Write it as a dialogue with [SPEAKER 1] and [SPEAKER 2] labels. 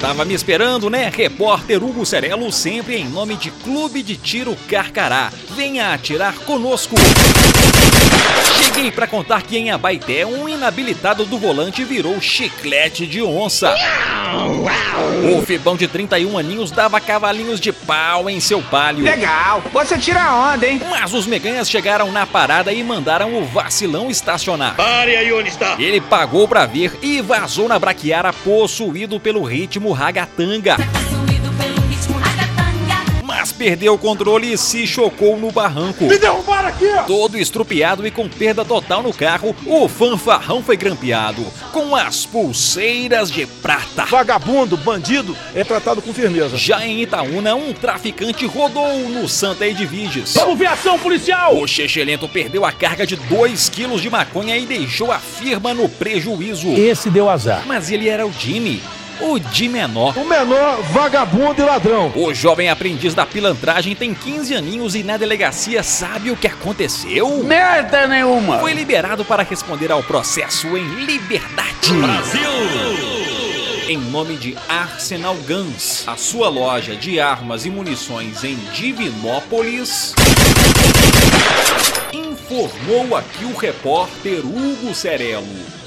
[SPEAKER 1] Tava me esperando, né? Repórter Hugo Cerelo, sempre em nome de Clube de Tiro Carcará. Venha atirar conosco. Cheguei para contar que em Abaité, um inabilitado do volante virou chiclete de onça. O Fibão de 31 aninhos dava cavalinhos de pau em seu palio.
[SPEAKER 2] Legal, você tira onda, hein?
[SPEAKER 1] Mas os meganhas chegaram na parada e mandaram o vacilão estacionar.
[SPEAKER 3] Pare aí onde está.
[SPEAKER 1] Ele pagou pra ver e vazou na braquiara possuído pelo ritmo ragatanga. Mas perdeu o controle e se chocou no barranco.
[SPEAKER 3] Me derrubaram aqui!
[SPEAKER 1] Todo estrupiado e com perda total no carro, o fanfarrão foi grampeado com as pulseiras de prata.
[SPEAKER 4] Vagabundo, bandido, é tratado com firmeza.
[SPEAKER 1] Já em Itaúna, um traficante rodou no Santa Edviges.
[SPEAKER 3] Vamos ver ação policial!
[SPEAKER 1] O Chechelento perdeu a carga de 2 quilos de maconha e deixou a firma no prejuízo.
[SPEAKER 5] Esse deu azar.
[SPEAKER 1] Mas ele era o Jimmy. O de menor.
[SPEAKER 4] O menor, vagabundo e ladrão.
[SPEAKER 1] O jovem aprendiz da pilantragem tem 15 aninhos e na delegacia sabe o que aconteceu?
[SPEAKER 2] Merda nenhuma!
[SPEAKER 1] Foi liberado para responder ao processo em liberdade.
[SPEAKER 3] Brasil!
[SPEAKER 1] Em nome de Arsenal Guns, a sua loja de armas e munições em Divinópolis. Informou aqui o repórter Hugo Cerelo.